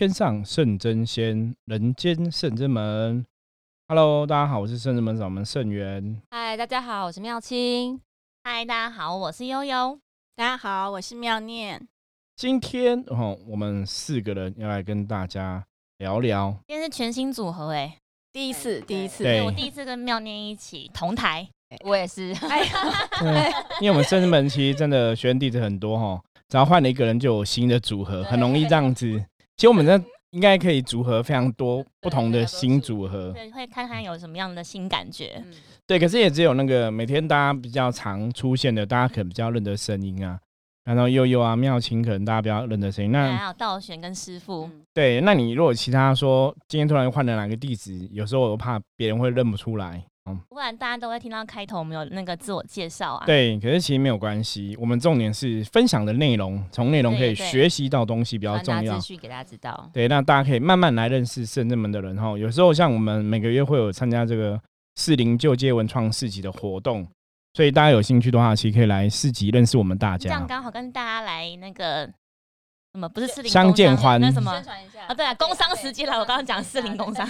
天上圣真仙，人间圣真门。Hello，大家好，我是圣真门掌门圣元。嗨，大家好，我是妙清。嗨，大家好，我是悠悠。大家好，我是妙念。今天哦，我们四个人要来跟大家聊聊。今天是全新组合哎，第一次，第一次，对我第一次跟妙念一起同台。我也是。哎呀，因为我们圣真门其实真的学员弟子很多哈，只要换了一个人就有新的组合，很容易这样子。其实我们这应该可以组合非常多不同的新组合，对，会看看有什么样的新感觉。对，可是也只有那个每天大家比较常出现的，大家可能比较认得声音啊。然后悠悠啊、妙清，可能大家比较认得声音。那还有道玄跟师傅。对，那你如果其他说今天突然换了哪个弟子，有时候我怕别人会认不出来。不然大家都会听到开头我们有那个自我介绍啊。对，可是其实没有关系，我们重点是分享的内容，从内容可以学习到东西比较重要。资讯给大家知道。对，那大家可以慢慢来认识圣正门的人哈。有时候像我们每个月会有参加这个四零旧街文创市集的活动，所以大家有兴趣的话，其实可以来市集认识我们大家。这样刚好跟大家来那个。什么不是四零相见欢？那什么？啊，对啊，工商时间了。我刚刚讲四零工商，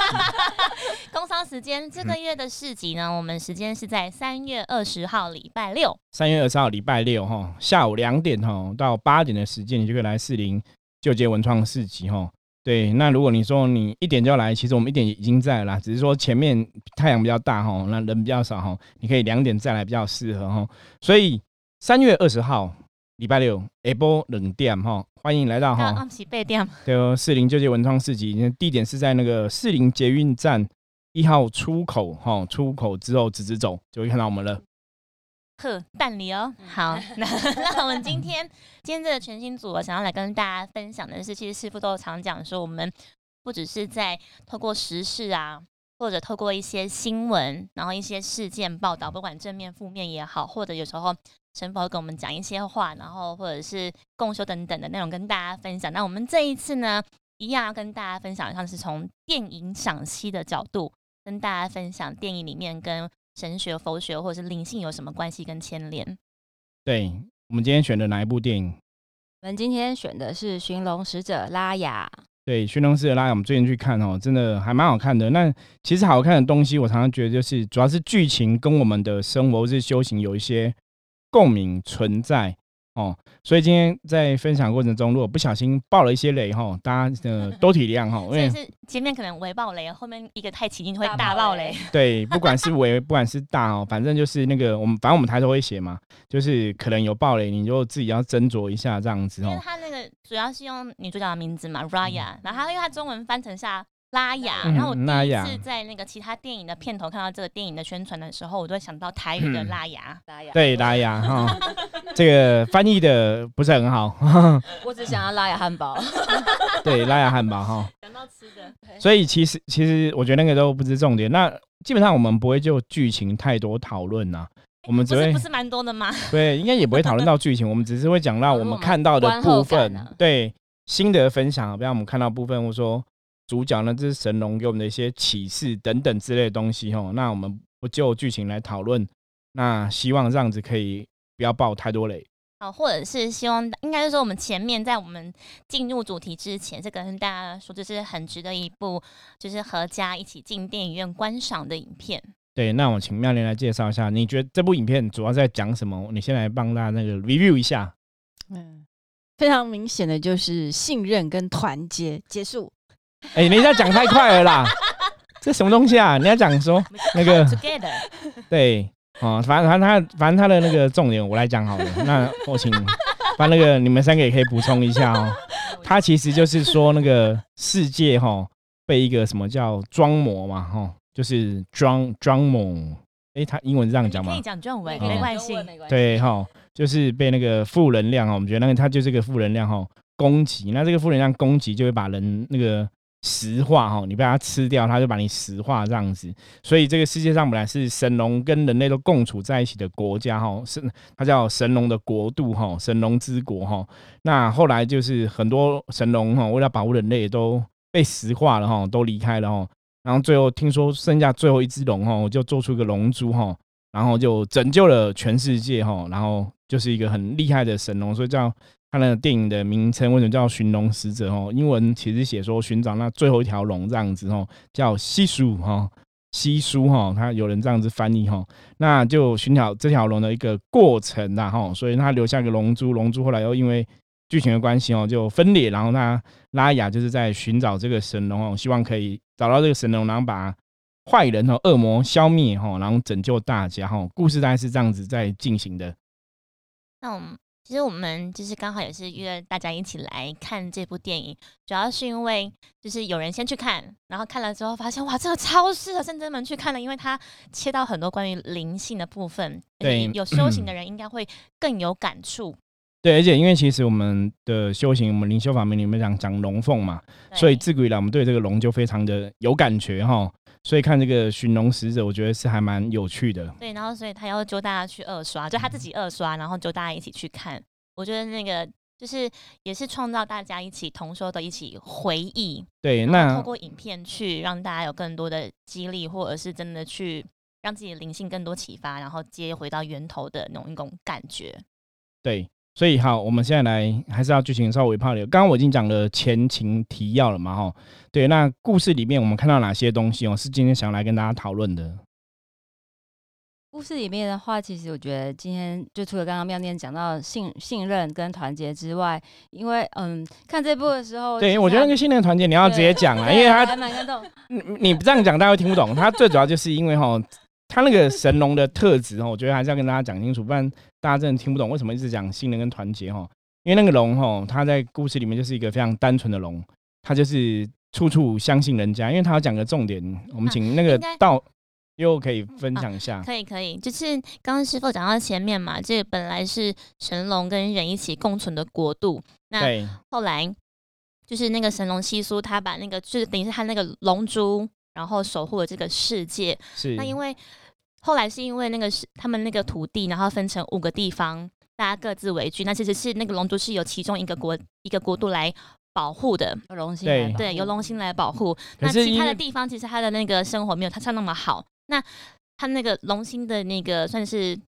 工商时间这个月的市集呢，我们时间是在三月二十号礼拜六。三月二十号礼拜六哈，下午两点哈到八点的时间，你就可以来四零旧街文创市集哈。对，那如果你说你一点就要来，其实我们一点已经在了，只是说前面太阳比较大哈，那人比较少哈，你可以两点再来比较适合哈。所以三月二十号。礼拜六下播冷店哈，欢迎来到哈。安喜贝店。对哦，四零旧街文创市集，地点是在那个四零捷运站一号出口哈，出口之后直直走就会看到我们了。呵，办理哦。好，那那我们今天今天这个全新组，我想要来跟大家分享的是，其实师傅都常讲说，我们不只是在透过时事啊，或者透过一些新闻，然后一些事件报道，不管正面负面也好，或者有时候。神佛跟我们讲一些话，然后或者是共修等等的内容跟大家分享。那我们这一次呢，一样要跟大家分享，像是从电影赏析的角度跟大家分享电影里面跟神学、佛学或者是灵性有什么关系跟牵连。对我们今天选的哪一部电影？我们今天选的是《寻龙使者拉雅》。对，《寻龙使者拉雅》，我们最近去看哦，真的还蛮好看的。那其实好看的东西，我常常觉得就是主要是剧情跟我们的生活是修行有一些。共鸣存在哦，所以今天在分享过程中，如果不小心爆了一些雷哈，大家呃多体谅哈，因为是前面可能微爆雷，后面一个太起劲会大爆雷。对，不管是微不管是大哦，反正就是那个我们反正我们抬头会写嘛，就是可能有爆雷，你就自己要斟酌一下这样子哦。因为他那个主要是用女主角的名字嘛，Raya，然后因为他中文翻成下。拉雅，然后我第一次在那个其他电影的片头看到这个电影的宣传的时候，我就会想到台语的拉雅，拉雅，对拉雅哈，这个翻译的不是很好。我只想要拉雅汉堡，对拉雅汉堡哈。想到吃的，所以其实其实我觉得那个都不是重点。那基本上我们不会就剧情太多讨论呐，我们只会不是蛮多的吗？对，应该也不会讨论到剧情，我们只是会讲到我们看到的部分，对心得分享，比方我们看到部分，我说。主角呢，这是神龙给我们的一些启示等等之类的东西哈。那我们不就剧情来讨论，那希望这样子可以不要爆太多雷。好，或者是希望，应该是说我们前面在我们进入主题之前，这个跟大家说，这是很值得一部，就是合家一起进电影院观赏的影片。对，那我请妙莲来介绍一下，你觉得这部影片主要在讲什么？你先来帮大家那个 review 一下。嗯，非常明显的就是信任跟团结结束。哎，你在讲太快了啦！这什么东西啊？你要讲说那个，对，哦，反正反正他反正他的那个重点我来讲好了。那我请把那个你们三个也可以补充一下哦。他其实就是说那个世界哈被一个什么叫装模嘛哈，就是装装模。哎，他英文这样讲吗？可以讲中文，没关系。对哈，就是被那个负能量哈，我们觉得那个他就是个负能量哈攻击。那这个负能量攻击就会把人那个。石化哈，你被它吃掉，它就把你石化这样子。所以这个世界上本来是神龙跟人类都共处在一起的国家哈，是它叫神龙的国度哈，神龙之国哈。那后来就是很多神龙哈，为了保护人类都被石化了哈，都离开了哈。然后最后听说剩下最后一只龙哈，就做出一个龙珠哈，然后就拯救了全世界哈。然后就是一个很厉害的神龙，所以叫它的电影的名称为什么叫《寻龙使者》哦？英文其实写说寻找那最后一条龙这样子哦，叫西蜀哈西蜀哈，他有人这样子翻译哈，那就寻找这条龙的一个过程然后，所以他留下一个龙珠，龙珠后来又因为剧情的关系哦就分裂，然后那拉雅就是在寻找这个神龙哦，希望可以找到这个神龙，然后把坏人和恶魔消灭哈，然后拯救大家哈。故事大概是这样子在进行的。那我们。其实我们就是刚好也是约大家一起来看这部电影，主要是因为就是有人先去看，然后看了之后发现哇，这个超适合圣真门去看了，因为它切到很多关于灵性的部分，对，有修行的人应该会更有感触。对，而且因为其实我们的修行，我们灵修法门里面讲讲龙凤嘛，所以自古以来我们对这个龙就非常的有感觉哈。所以看这个寻龙使者，我觉得是还蛮有趣的。对，然后所以他要揪大家去二刷，就他自己二刷，然后揪大家一起去看。我觉得那个就是也是创造大家一起同说的一起回忆。对，那透过影片去让大家有更多的激励，或者是真的去让自己的灵性更多启发，然后接回到源头的那种一种感觉。对。所以好，我们现在来还是要剧情稍微泡流。刚刚我已经讲了前情提要了嘛，哈，对。那故事里面我们看到哪些东西哦？是今天想来跟大家讨论的。故事里面的话，其实我觉得今天就除了刚刚妙念讲到信信任跟团结之外，因为嗯，看这部的时候，对我觉得那个信任团结你要直接讲啊，因为他还蛮感动。你你不这样讲，大家会听不懂。他最主要就是因为哈。他那个神龙的特质哦，我觉得还是要跟大家讲清楚，不然大家真的听不懂为什么一直讲信任跟团结哈。因为那个龙哈，他在故事里面就是一个非常单纯的龙，他就是处处相信人家。因为他要讲个重点，我们请那个道又可以分享一下。可以可以，就是刚刚师傅讲到前面嘛，这本来是神龙跟人一起共存的国度，那后来就是那个神龙西苏，他把那个就是等于是他那个龙珠，然后守护了这个世界。是那因为。后来是因为那个是他们那个土地，然后分成五个地方，大家各自为居。那其实是那个龙族是由其中一个国一个国度来保护的，龙心对对，由龙心来保护。那其他的地方其实他的那个生活没有他唱那么好。那他那个龙心的那个算是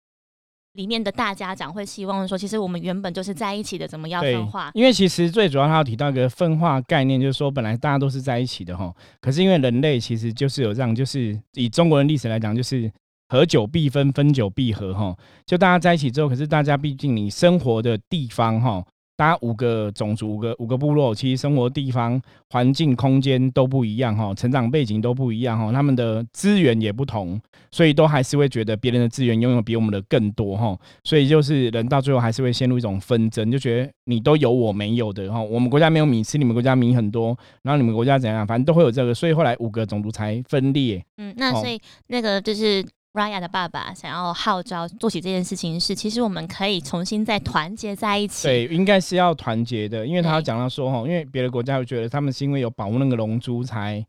里面的大家长会希望说，其实我们原本就是在一起的，怎么要分化？因为其实最主要他要提到一个分化概念，就是说本来大家都是在一起的哈。可是因为人类其实就是有这样，就是以中国人历史来讲，就是。合久必分，分久必合，哈，就大家在一起之后，可是大家毕竟你生活的地方，哈，大家五个种族、五个五个部落，其实生活地方、环境、空间都不一样，哈，成长背景都不一样，哈，他们的资源也不同，所以都还是会觉得别人的资源拥有比我们的更多，哈，所以就是人到最后还是会陷入一种纷争，就觉得你都有我没有的，哈，我们国家没有米吃，你们国家米很多，然后你们国家怎样，反正都会有这个，所以后来五个种族才分裂。嗯，那所以那个就是。Raya 的爸爸想要号召做起这件事情，是其实我们可以重新再团结在一起。对，应该是要团结的，因为他讲到说哈，因为别的国家会觉得他们是因为有保护那个龙珠才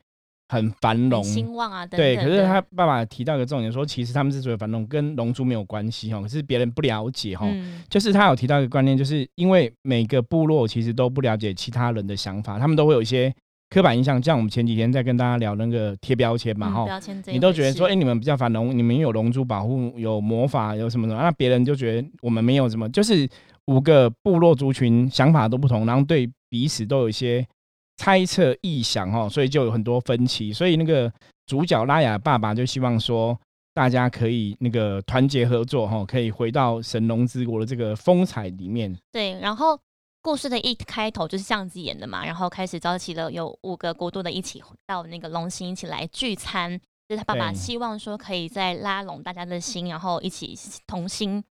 很繁荣兴旺啊。对，可是他爸爸提到一个重点，说其实他们之所以繁荣跟龙珠没有关系哈，可是别人不了解哈，就是他有提到一个观念，就是因为每个部落其实都不了解其他人的想法，他们都会有一些。刻板印象，像我们前几天在跟大家聊那个贴标签嘛，哈，你都觉得说，哎，你们比较反龙，你们有龙珠保护，有魔法，有什么什么，那别人就觉得我们没有什么，就是五个部落族群想法都不同，然后对彼此都有一些猜测、臆想，哈，所以就有很多分歧。所以那个主角拉雅爸爸就希望说，大家可以那个团结合作，哈，可以回到神龙之国的这个风采里面。对，然后。故事的一开头就是这样子演的嘛，然后开始召集了有五个国度的一起到那个龙兴一起来聚餐，就是他爸爸希望说可以再拉拢大家的心，然后一起同心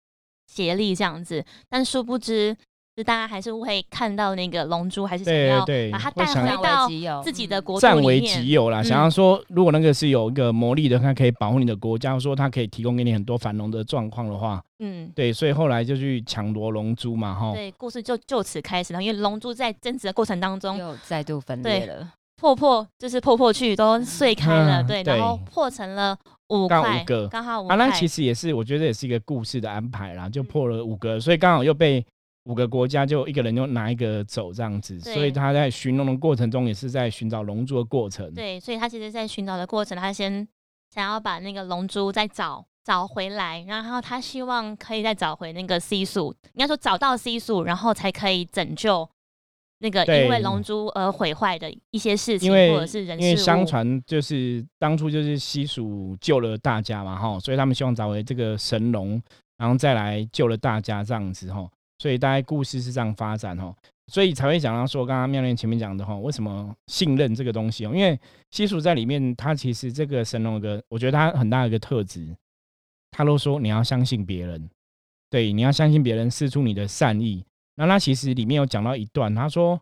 协力这样子，但殊不知。就大家还是会看到那个龙珠，还是想要把它带回到自己的国占为己有啦。想要说，如果那个是有一个魔力的，它可以保护你的国家，说它可以提供给你很多繁荣的状况的话，嗯，对，所以后来就去抢夺龙珠嘛，哈。对，故事就就此开始了。因为龙珠在争执的过程当中又再度分裂了，破破就是破破去都碎开了，对，然后破成了五块，五个，刚好五啊，那其实也是，我觉得也是一个故事的安排啦，就破了五个，所以刚好又被。五个国家就一个人就拿一个走这样子，所以他在寻龙的过程中也是在寻找龙珠的过程。对，所以他其实，在寻找的过程，他先想要把那个龙珠再找找回来，然后他希望可以再找回那个 C 数，应该说找到 C 数，然后才可以拯救那个因为对龙珠而毁坏的一些事情，或者是人因为。相传就是当初就是西蜀救了大家嘛，哈，所以他们希望找回这个神龙，然后再来救了大家这样子哈，所以大概故事是这样发展哦，所以才会讲到说刚刚妙莲前面讲的哈，为什么信任这个东西哦，因为西蜀在里面，他其实这个神龙哥，我觉得他很大一个特质，他都说你要相信别人，对，你要相信别人，试出你的善意。那他其实里面有讲到一段，他说，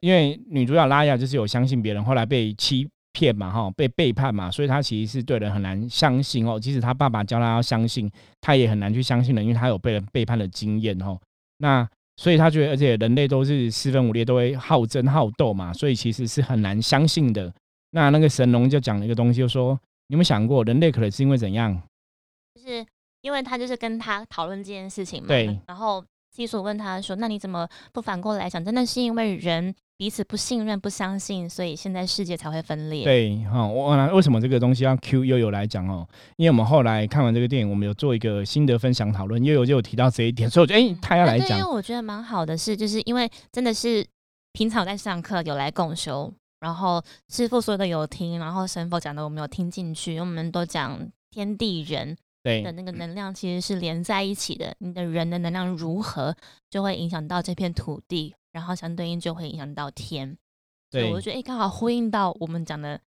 因为女主角拉雅就是有相信别人，后来被欺骗嘛，哈，被背叛嘛，所以她其实是对人很难相信哦。即使他爸爸教她要相信，她也很难去相信人，因为她有被人背叛的经验哦。那所以他觉得，而且人类都是四分五裂，都会好争好斗嘛，所以其实是很难相信的。那那个神龙就讲了一个东西，就说你有没有想过，人类可能是因为怎样？就是因为他就是跟他讨论这件事情嘛，对然后西索问他说：“那你怎么不反过来想？真的是因为人彼此不信任、不相信，所以现在世界才会分裂？”，对，哈、我那为什么这个东西要 Q 悠悠来讲哦？因为我们后来看完这个电影，我们有做一个心得分享讨论，悠悠就有提到这一点，所以我觉得，哎、他要来对，因讲为，我觉得蛮好的是，就是因为真的是平常在上课有来共修，然后师傅说的有听，然后神佛讲的我们有听进去，我们都讲天地人对的那个能量其实是连在一起的，你的人的能量如何，就会影响到这片土地，然后相对应就会影响到天。所以对我就觉得，哎、刚好呼应到我们讲的，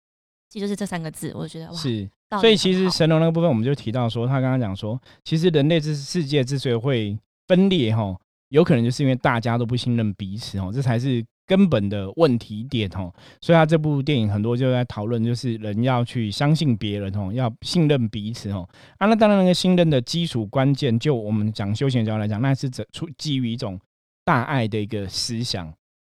其实就是这三个字，我觉得哇，是。所以其实神龙那个部分，我们就提到说，他刚刚讲说，其实人类之世界之所以会分裂，哈，有可能就是因为大家都不信任彼此，哦，这才是根本的问题点，哦。所以他这部电影很多就在讨论，就是人要去相信别人，哦，要信任彼此，哦。啊，那当然那个信任的基础关键，就我们讲修行角度来讲，那是指出基于一种大爱的一个思想。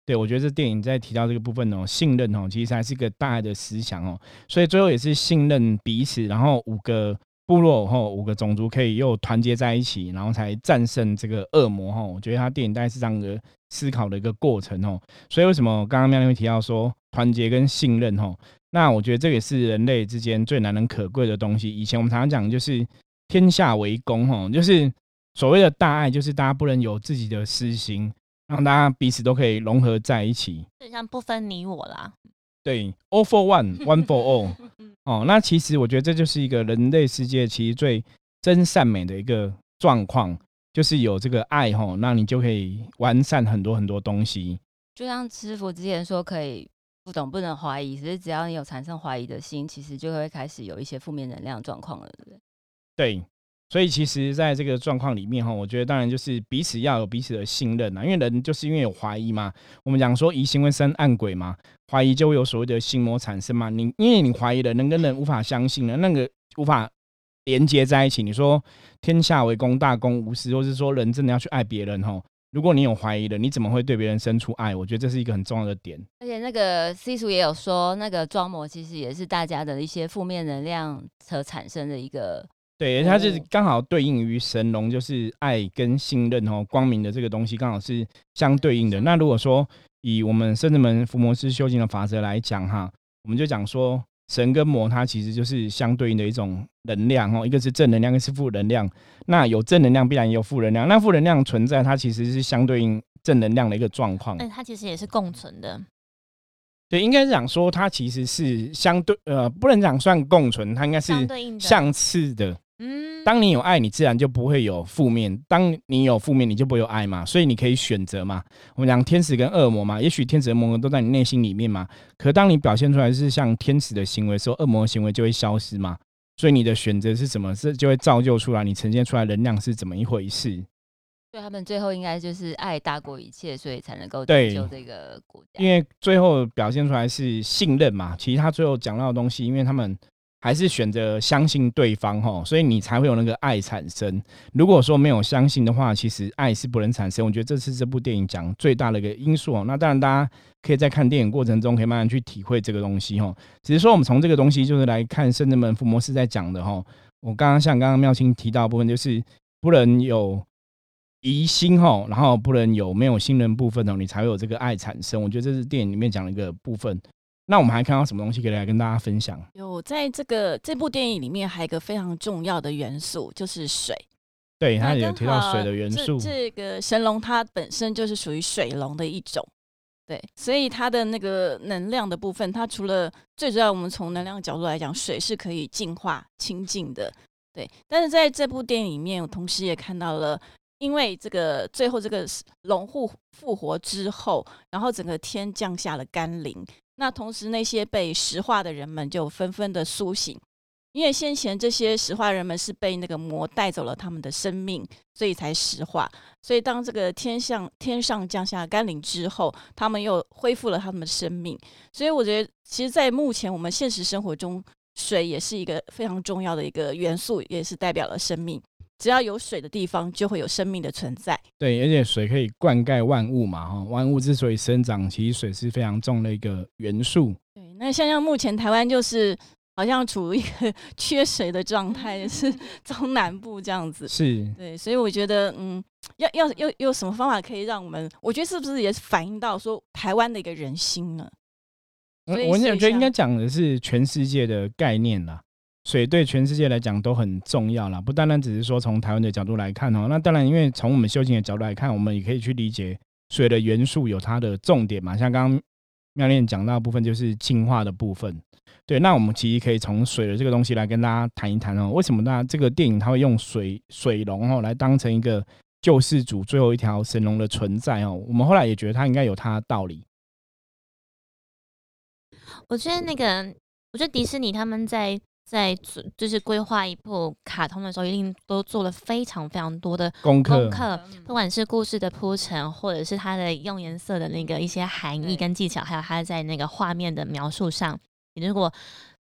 对，我觉得这电影在提到这个部分哦，信任哦，其实还是一个大爱的思想哦。所以最后也是信任彼此，然后五个部落后五个种族可以又团结在一起，然后才战胜这个恶魔哈。我觉得他电影大概是这样的思考的一个过程哦。所以为什么刚刚妙丽会提到说团结跟信任哈？那我觉得这也是人类之间最难能可贵的东西。以前我们常常讲就是天下为公哈，就是所谓的大爱，就是大家不能有自己的私心，让大家彼此都可以融合在一起。就像不分你我啦。对，all for one，one for all。哦，那其实我觉得这就是一个人类世界其实最真善美的一个状况，就是有这个爱吼，那你就可以完善很多很多东西。就像师傅之前说，可以不懂不能怀疑，只是只要你有产生怀疑的心，其实就会开始有一些负面能量状况了，对不对？对，所以其实在这个状况里面哈，我觉得当然就是彼此要有彼此的信任啊，因为人就是因为有怀疑嘛，我们讲说疑心会生暗鬼嘛，怀疑就会有所谓的心魔产生嘛。你因为你怀疑了，人跟人无法相信了，那个无法连接在一起。你说天下为公，大公无私，或是说人真的要去爱别人哈，如果你有怀疑了，你怎么会对别人生出爱？我觉得这是一个很重要的点。而且那个 C 叔也有说，那个装模其实也是大家的一些负面能量所产生的一个，对，它就是哦刚好对应于神龙，就是爱跟信任哦，光明的这个东西刚好是相对应的。那如果说以我们圣人门伏魔师修行的法则来讲哈，我们就讲说神跟魔它其实就是相对应的一种能量哦，一个是正能量，一个是负能量。那有正能量必然也有负能量，那负能量存在，它其实是相对应正能量的一个状况。但它其实也是共存的。对，应该是讲说它其实是相对呃，不能讲算共存，它应该是相对应的相似的。嗯，当你有爱，你自然就不会有负面；当你有负面，你就不会有爱嘛。所以你可以选择嘛。我们讲天使跟恶魔嘛，也许天使跟恶魔都在你内心里面嘛。可当你表现出来是像天使的行为的时候，恶魔的行为就会消失嘛。所以你的选择是什么，是就会造就出来你呈现出来能量是怎么一回事。所以他们最后应该就是爱大过一切，所以才能够拯救这个国家。因为最后表现出来是信任嘛。其实他最后讲到的东西，因为他们还是选择相信对方哈，所以你才会有那个爱产生。如果说没有相信的话，其实爱是不能产生。我觉得这是这部电影讲最大的一个因素哦。那当然，大家可以在看电影过程中可以慢慢去体会这个东西哈。只是说我们从这个东西就是来看圣人们伏魔师在讲的哈。我刚刚像刚刚妙清提到的部分，就是不能有疑心哈，然后不能有没有信任部分哦，你才会有这个爱产生。我觉得这是电影里面讲的一个部分。那我们还看到什么东西可以来跟大家分享？有在这个这部电影里面，还有一个非常重要的元素就是水。对，它有提到水的元素。这这个神龙它本身就是属于水龙的一种，对，所以它的那个能量的部分，它除了最主要，我们从能量角度来讲，水是可以净化、清净的，对。但是在这部电影里面，我同时也看到了，因为这个最后这个龙复复活之后，然后整个天降下了甘霖，那同时那些被石化的人们就纷纷的苏醒。因为先前这些石化人们是被那个魔带走了他们的生命，所以才石化。所以当这个天上天上降下甘霖之后，他们又恢复了他们的生命。所以我觉得，其实，在目前我们现实生活中，水也是一个非常重要的一个元素，也是代表了生命。只要有水的地方，就会有生命的存在。对，而且水可以灌溉万物嘛，哈，万物之所以生长，其实水是非常重的一个元素。对，那像像目前台湾就是。好像处于一个 缺水的状态，是 中南部这样子。是，对，所以我觉得，嗯，要要要有什么方法可以让我们？我觉得是不是也是反映到说台湾的一个人心呢？我我觉得应该讲的是全世界的概念啦。水对全世界来讲都很重要啦，不单单只是说从台湾的角度来看哦。那当然，因为从我们修行的角度来看，我们也可以去理解水的元素有它的重点嘛。像刚刚妙念讲到的部分，就是净化的部分。对，那我们其实可以从水的这个东西来跟大家谈一谈哦。为什么大家这个电影它会用水水龙哦来当成一个救世主最后一条神龙的存在哦？我们后来也觉得它应该有它的道理。我觉得那个，我觉得迪士尼他们在在做就是规划一部卡通的时候，一定都做了非常非常多的功课功课，不管是故事的铺陈，或者是它的用颜色的那个一些含义跟技巧，还有它在那个画面的描述上，你如果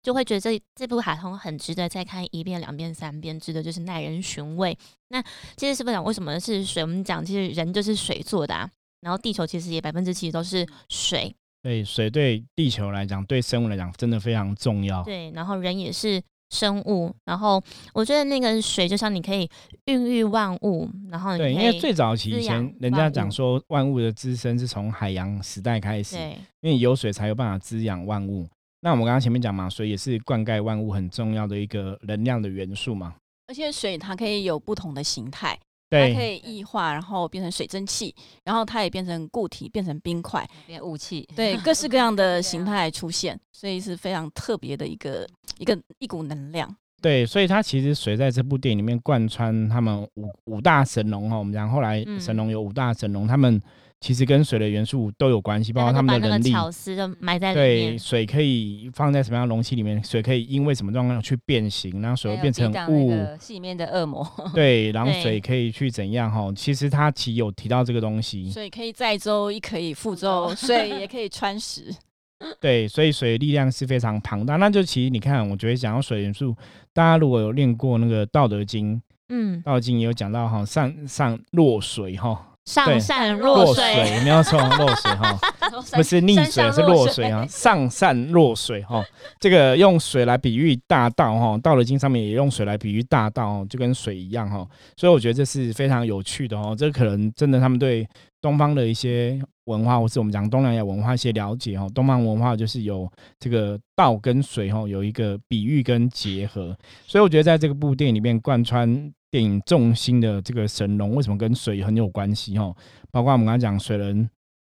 就会觉得这这部卡通很值得再看一遍、两遍、三遍，值得就是耐人寻味。那其实是不是讲为什么是水？我们讲其实人就是水做的啊，然后地球其实也百分之七十都是水，对，水对地球来讲，对生物来讲，真的非常重要。对，然后人也是生物，然后我觉得那个水就像你可以孕育万物，然后你对，因为最早期以前人家讲说，万物的滋生是从海洋时代开始，对因为有水才有办法滋养万物。那我们刚刚前面讲嘛，水也是灌溉万物很重要的一个能量的元素嘛。而且水它可以有不同的形态，它可，以液化，然后变成水蒸气，然后它也变成固体，变成冰块，变雾气，对，各式各样的形态出现，所以是非常特别的一个一个一股能量。对，所以它其实水在这部电影里面贯穿他们五五大神龙哈。我们讲后来嗯神龙有五大神龙，他们其实跟水的元素都有关系，包括他们的能力。巧思就埋在里对，水可以放在什么样的容器里面？水可以因为什么状况去变形，然后水会变成雾。那个戏里面的恶魔，对，然后水可以去怎样哈？其实它其实有提到这个东西，所以可以载舟，亦可以覆舟，水也可以穿石。对，所以水的力量是非常庞大。那就其实你看，我觉得讲到水元素，大家如果有练过那个《道德经》，《嗯，道德经》也有讲到哈，上上落水哈，上善若水，没有错，落水哈，不是溺水，是落水啊，上善若水哈。这个用水来比喻大道哈，《道德经》上面也用水来比喻大道哦，就跟水一样哈。所以我觉得这是非常有趣的哦。这可能真的他们对东方的一些文化，或是我们讲东南亚文化一些了解哦。东方文化就是有这个道跟水哈有一个比喻跟结合，所以我觉得在这个部电影里面贯穿电影重心的这个神龙，为什么跟水很有关系哈？包括我们刚才讲水人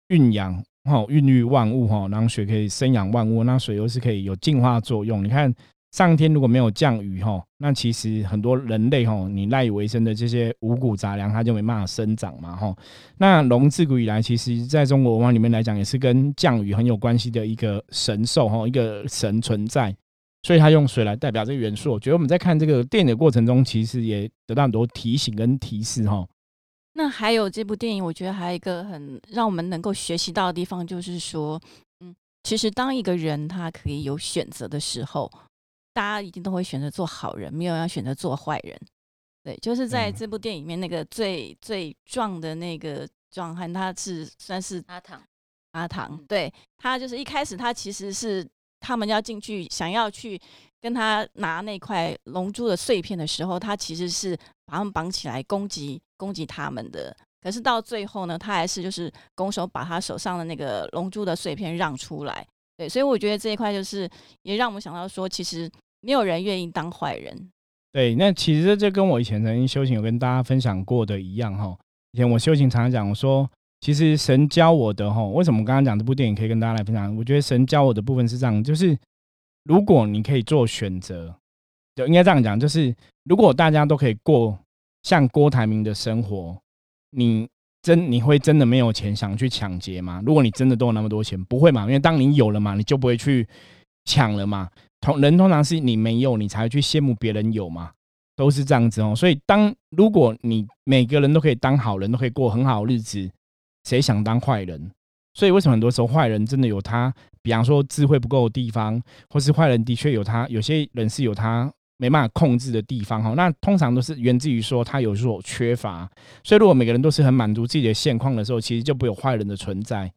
孕养哈，孕育万物哈，然后水可以生养万物，那水又是可以有净化作用。你看上天如果没有降雨哈，那其实很多人类哈，你赖以为生的这些五谷杂粮，它就没办法生长嘛哈。那龙自古以来，其实在中国文化里面来讲，也是跟降雨很有关系的一个神兽哈，一个神存在。所以他用水来代表这个元素。我觉得我们在看这个电影的过程中，其实也得到很多提醒跟提示哈。那还有这部电影，我觉得还有一个很让我们能够学习到的地方，就是说，嗯，其实当一个人他可以有选择的时候，大家一定都会选择做好人，没有要选择做坏人。对，就是在这部电影里面，那个最最壮的那个壮汉，他是算是阿唐，阿唐，对他就是一开始他其实是他们要进去想要去跟他拿那块龙珠的碎片的时候，他其实是把他们绑起来攻击攻击他们的。可是到最后呢，他还是就是拱手把他手上的那个龙珠的碎片让出来，对，所以我觉得这一块就是也让我们想到说，其实没有人愿意当坏人。对，那其实这跟我以前曾经修行有跟大家分享过的一样哈。以前我修行常常讲，我说其实神教我的吼，为什么我刚刚讲这部电影可以跟大家来分享？我觉得神教我的部分是这样，就是如果你可以做选择，就应该这样讲，就是如果大家都可以过像郭台铭的生活，你真你会真的没有钱想去抢劫吗？如果你真的都有那么多钱，不会嘛？因为当你有了嘛，你就不会去抢了嘛。同人通常是你没有，你才会去羡慕别人有嘛，都是这样子哦。所以当如果你每个人都可以当好人，都可以过很好日子，谁想当坏人？所以为什么很多时候坏人真的有他，比方说智慧不够的地方，或是坏人的确有他，有些人是有他没办法控制的地方哈。那通常都是源自于说他有所缺乏。所以如果每个人都是很满足自己的现况的时候，其实就不有坏人的存在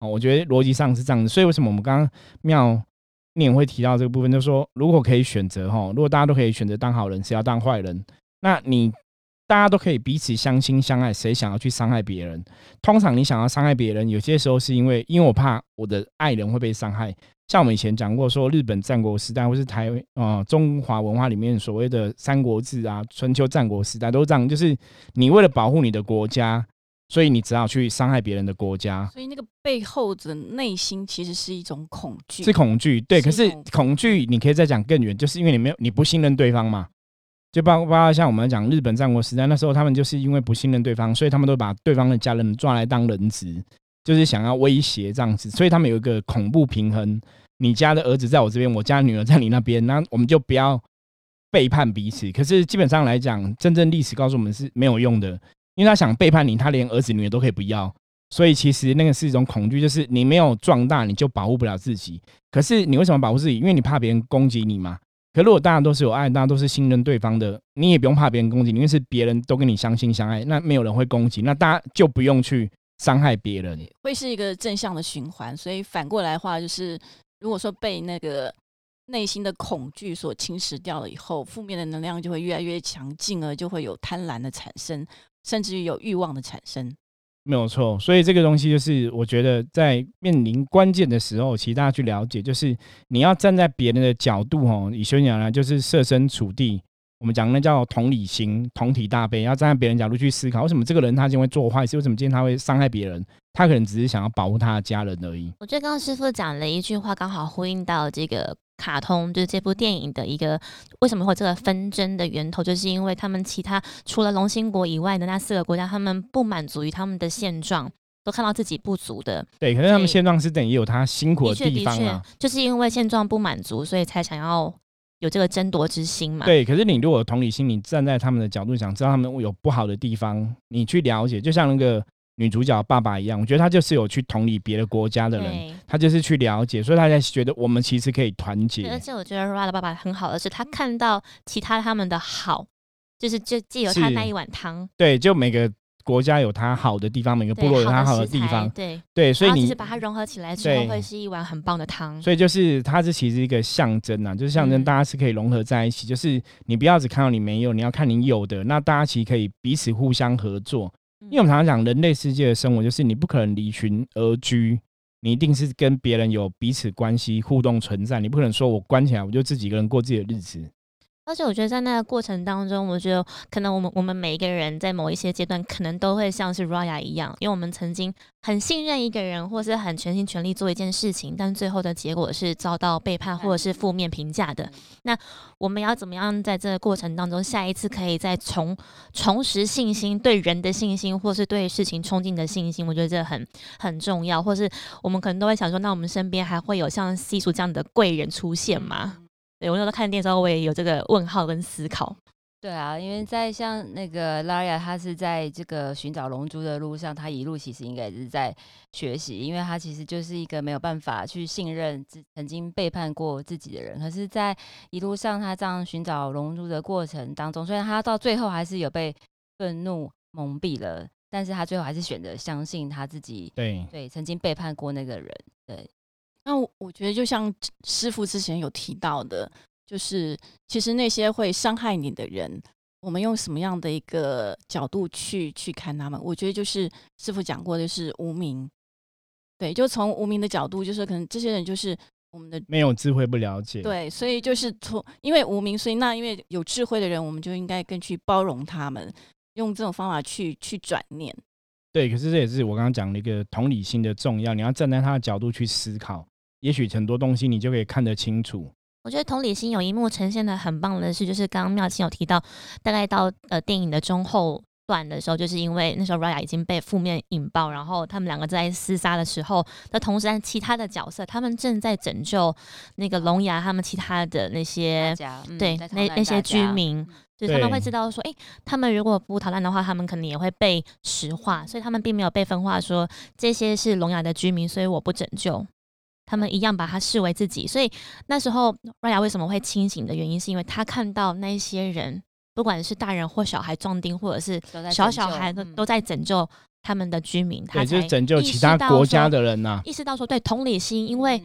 哦。我觉得逻辑上是这样子。所以为什么我们刚刚妙？念会提到这个部分，就是说，如果可以选择哈，如果大家都可以选择当好人，谁要当坏人？那你大家都可以彼此相亲相爱，谁想要去伤害别人？通常你想要伤害别人，有些时候是因为，因为我怕我的爱人会被伤害。像我们以前讲过，说日本战国时代，或是台啊中华文化里面所谓的三国志啊、春秋战国时代，都是这样，就是你为了保护你的国家。所以你只好去伤害别人的国家，所以那个背后的内心其实是一种恐惧，是恐惧。对，可是恐惧你可以再讲更远，就是因为你没有你不信任对方嘛。就包包括像我们讲日本战国时代那时候，他们就是因为不信任对方，所以他们都把对方的家人抓来当人质，就是想要威胁这样子。所以他们有一个恐怖平衡：你家的儿子在我这边，我家女儿在你那边，那我们就不要背叛彼此。可是基本上来讲，真正历史告诉我们是没有用的。因为他想背叛你，他连儿子女儿都可以不要，所以其实那个是一种恐惧，就是你没有壮大，你就保护不了自己。可是你为什么保护自己？因为你怕别人攻击你嘛。可如果大家都是有爱，大家都是信任对方的，你也不用怕别人攻击，因为是别人都跟你相亲相爱，那没有人会攻击，那大家就不用去伤害别人，会是一个正向的循环。所以反过来话，就是如果说被那个内心的恐惧所侵蚀掉了以后，负面的能量就会越来越强，进而就会有贪婪的产生。甚至于有欲望的产生，没有错。所以这个东西就是，我觉得在面临关键的时候，其实大家去了解，就是你要站在别人的角度，哦，以修讲来，就是设身处地。我们讲那叫同理心、同体大悲，要站在别人角度去思考，为什么这个人他今天会做坏事？为什么今天他会伤害别人？他可能只是想要保护他的家人而已。我觉得刚刚师傅讲了一句话，刚好呼应到这个。卡通就是这部电影的一个为什么会这个纷争的源头，就是因为他们其他除了龙兴国以外的那四个国家，他们不满足于他们的现状，都看到自己不足的。对，可是他们现状是等于有他辛苦的地方啊，就是因为现状不满足，所以才想要有这个争夺之心嘛。对，可是你如果同理心，你站在他们的角度想知道他们有不好的地方，你去了解，就像那个。女主角爸爸一样，我觉得他就是有去同理别的国家的人，他就是去了解，所以他才觉得我们其实可以团结。而且我觉得 Ra 的爸爸很好的是，他看到其他他们的好，就是就既有他那一碗汤。对，就每个国家有他好的地方，每个部落有他好的地方。对对，所以你是把它融合起来之后，会是一碗很棒的汤。所以就是它是其实一个象征啊，就是象征大家是可以融合在一起，就是你不要只看到你没有，你要看你有的，那大家其实可以彼此互相合作。因为我们常常讲，人类世界的生活就是你不可能离群而居，你一定是跟别人有彼此关系互动存在，你不可能说我关起来我就自己一个人过自己的日子。而且我觉得在那个过程当中，我觉得可能我们我们每一个人在某一些阶段，可能都会像是 Raya 一样，因为我们曾经很信任一个人，或是很全心全力做一件事情，但最后的结果是遭到背叛或者是负面评价的。那我们要怎么样在这个过程当中，下一次可以再重重拾信心，对人的信心，或是对事情冲劲的信心？我觉得这很很重要。或是我们可能都会想说，那我们身边还会有像西蜀这样的贵人出现吗？对，我那时候看电视时候，我也有这个问号跟思考。对啊，因为在像那个拉雅，他是在这个寻找龙珠的路上，他一路其实应该也是在学习，因为他其实就是一个没有办法去信任自曾经背叛过自己的人。可是，在一路上他这样寻找龙珠的过程当中，虽然他到最后还是有被愤怒蒙蔽了，但是他最后还是选择相信他自己。对对，曾经背叛过那个人。对。那我觉得，就像师傅之前有提到的，就是其实那些会伤害你的人，我们用什么样的一个角度去去看他们？我觉得就是师傅讲过的是无名。对，就从无名的角度，就是可能这些人就是我们的没有智慧不了解。对，所以就是从因为无名，所以那因为有智慧的人，我们就应该更去包容他们，用这种方法去去转念。对，可是这也是我刚刚讲的一个同理心的重要，你要站在他的角度去思考，也许很多东西你就可以看得清楚。我觉得同理心有一幕呈现的很棒的是，就是刚刚妙清有提到，大概到呃电影的中后段的时候，就是因为那时候 Raya 已经被负面引爆，然后他们两个在厮杀的时候，那同时，其他的角色他们正在拯救那个龙牙他们其他的那些对那那些居民，就是他们会知道说，哎，他们如果不逃难的话，他们可能也会被石化，所以他们并没有被分化，说这些是聋哑的居民，所以我不拯救。他们一样把他视为自己，所以那时候瑞亚为什么会清醒的原因，是因为他看到那些人，不管是大人或小孩壮丁，或者是小小孩都都在拯救他们的居民，他就是拯救其他国家的人呐。意识到说，对同理心，因为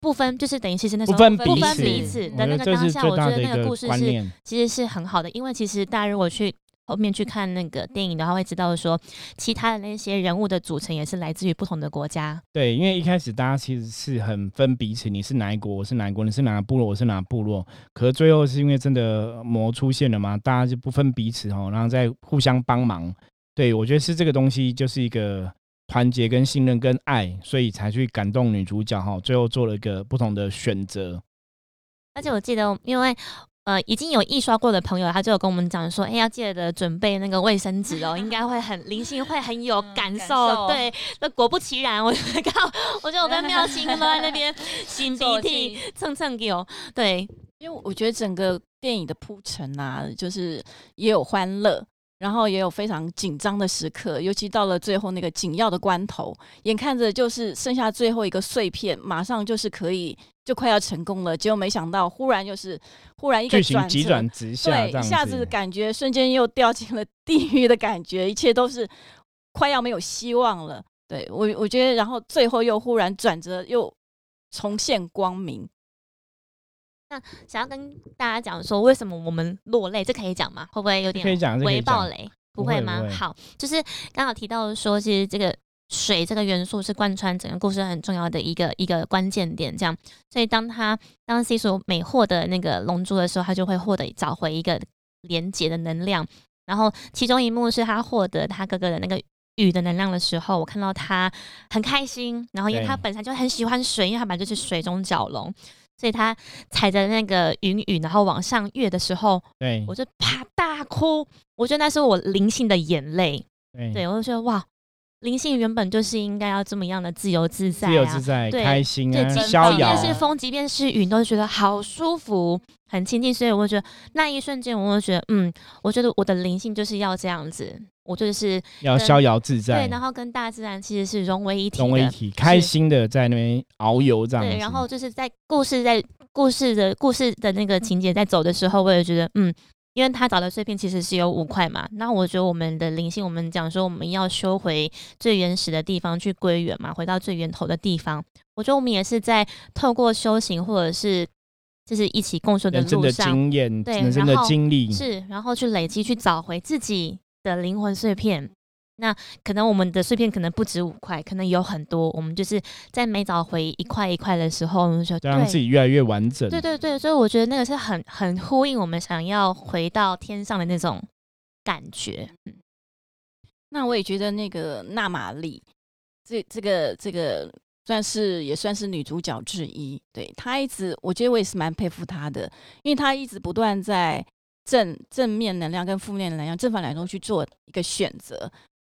不分就是等于其实那时候不分彼此的那个当下，我觉得那个故事是其实是很好的，因为其实大家如果去。后面去看那个电影的话，会知道说，其他的那些人物的组成也是来自于不同的国家。对，因为一开始大家其实是很分彼此，你是哪一国，我是哪一国，你是哪个部落，我是哪个部落。可是最后是因为真的魔出现了嘛，大家就不分彼此哦，然后再互相帮忙。对我觉得是这个东西，就是一个团结、跟信任、跟爱，所以才去感动女主角哈，最后做了一个不同的选择。而且我记得，因为。呃，已经有印刷过的朋友，他就有跟我们讲说，哎，要记得准备那个卫生纸哦，应该会很灵性，会很有 感受。对，那果不其然，我靠，我觉得我跟妙心都在那边擤鼻涕、蹭蹭我。对，因为我觉得整个电影的铺陈啊，就是也有欢乐。然后也有非常紧张的时刻，尤其到了最后那个紧要的关头，眼看着就是剩下最后一个碎片，马上就是可以就快要成功了，结果没想到忽然就是忽然一个转急转直下，对，一下子感觉瞬间又掉进了地狱的感觉，一切都是快要没有希望了。对我，我觉得，然后最后又忽然转折，又重现光明。那想要跟大家讲说，为什么我们落泪，这可以讲吗？会不会有点微暴雷？不会吗？好，就是刚好提到说，其实这个水这个元素是贯穿整个故事很重要的一个一个关键点。这样，所以当他当 C 所每获得那个龙珠的时候，他就会获得找回一个连接的能量。然后其中一幕是他获得他哥哥的那个雨的能量的时候，我看到他很开心。然后因为他本身就很喜欢水，因为他本来就是水中蛟龙。所以他踩着那个云雨，然后往上跃的时候，对我就啪大哭。我觉得那是我灵性的眼泪。对，我就觉得哇，灵性原本就是应该要这么样的自由自在、自由自在、开心啊，逍遥。即便是风，即便是云，都觉得好舒服、很亲近。所以我觉得那一瞬间，我就觉得，嗯，我觉得我的灵性就是要这样子。我就是要逍遥自在，对，然后跟大自然其实是融为一体，融为一体，开心的在那边遨游这样。对，然后就是在故事在故事的故事的那个情节在走的时候，我也觉得，嗯，因为他找的碎片其实是有五块嘛，那我觉得我们的灵性，我们讲说我们要修回最原始的地方去归元嘛，回到最源头的地方。我觉得我们也是在透过修行，或者是就是一起共修的路上，经验，对，人生的经历是，然后去累积，去找回自己。的灵魂碎片，那可能我们的碎片可能不止五块，可能有很多。我们就是在每找回一块一块的时候，我们就让自己越来越完整。对对对，所以我觉得那个是很很呼应我们想要回到天上的那种感觉。嗯，那我也觉得那个纳玛丽，这这个这个算是也算是女主角之一。对她一直，我觉得我也是蛮佩服她的，因为她一直不断在。正正面能量跟负面能量，正反两种去做一个选择。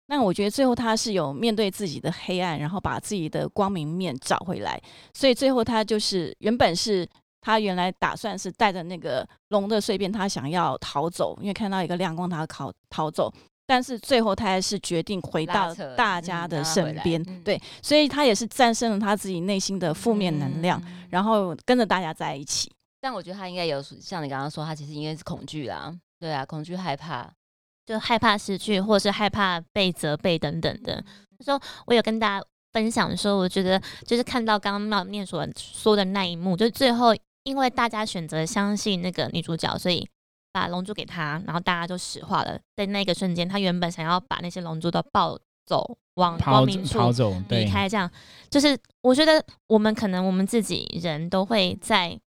那我觉得最后他是有面对自己的黑暗，然后把自己的光明面找回来。所以最后他就是原本是他原来打算是带着那个龙的碎片，他想要逃走，因为看到一个亮光，他逃逃走。但是最后他还是决定回到大家的身边。对，所以他也是战胜了他自己内心的负面能量，然后跟着大家在一起。但我觉得他应该有像你刚刚说，他其实应该是恐惧啦，对啊，恐惧害怕，就害怕失去，或者是害怕被责备等等的。说我有跟大家分享说，我觉得就是看到刚刚妙念所说的那一幕，就最后因为大家选择相信那个女主角，所以把龙珠给她，然后大家就石化了。在那个瞬间，他原本想要把那些龙珠都抱走，往光明处离，开，这样就是我觉得我们可能我们自己人都会在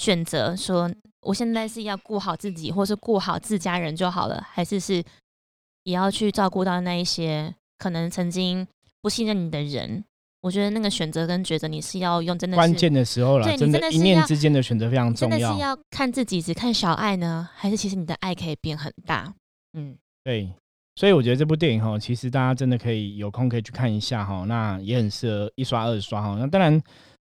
选择说，我现在是要顾好自己，或是顾好自家人就好了，还是是也要去照顾到那一些可能曾经不信任你的人。我觉得那个选择跟抉择，你是要用真的是关键的时候了，对真的，一念之间的选择非常重要真的是。要看自己，只看小爱呢，还是其实你的爱可以变很大？嗯，对，所以我觉得这部电影哈，其实大家真的可以有空可以去看一下哈，那也很适合一刷二刷哈。那当然，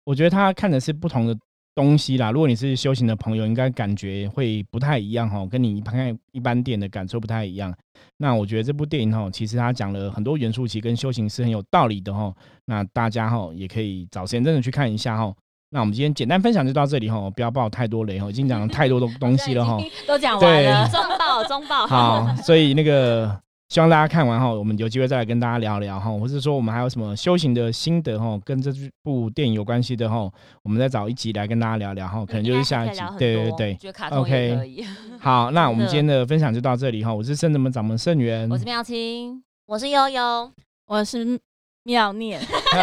我觉得他看的是不同的东西啦。如果你是修行的朋友，应该感觉会不太一样哈，跟你看一般电影的感受不太一样。那我觉得这部电影哈，其实它讲了很多元素，其实跟修行是很有道理的哈。那大家哈也可以找时间真的去看一下哈。那我们今天简单分享就到这里哈，不要爆太多雷哈，已经讲了太多的东 西了哈。都讲完了。中报中报，好，所以那个希望大家看完后，我们有机会再来跟大家聊聊哈，或是说我们还有什么修行的心得哈，跟这部电影有关系的哈，我们再找一集来跟大家聊聊哈，可能就是下一集。对对对 OK 可以。好，那我们今天的分享就到这里哈，我是圣人们掌门圣元，我是妙清，我是悠悠。我是妙念。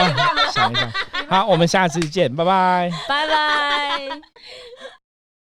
想一想，好，我们下次见，拜拜。拜拜。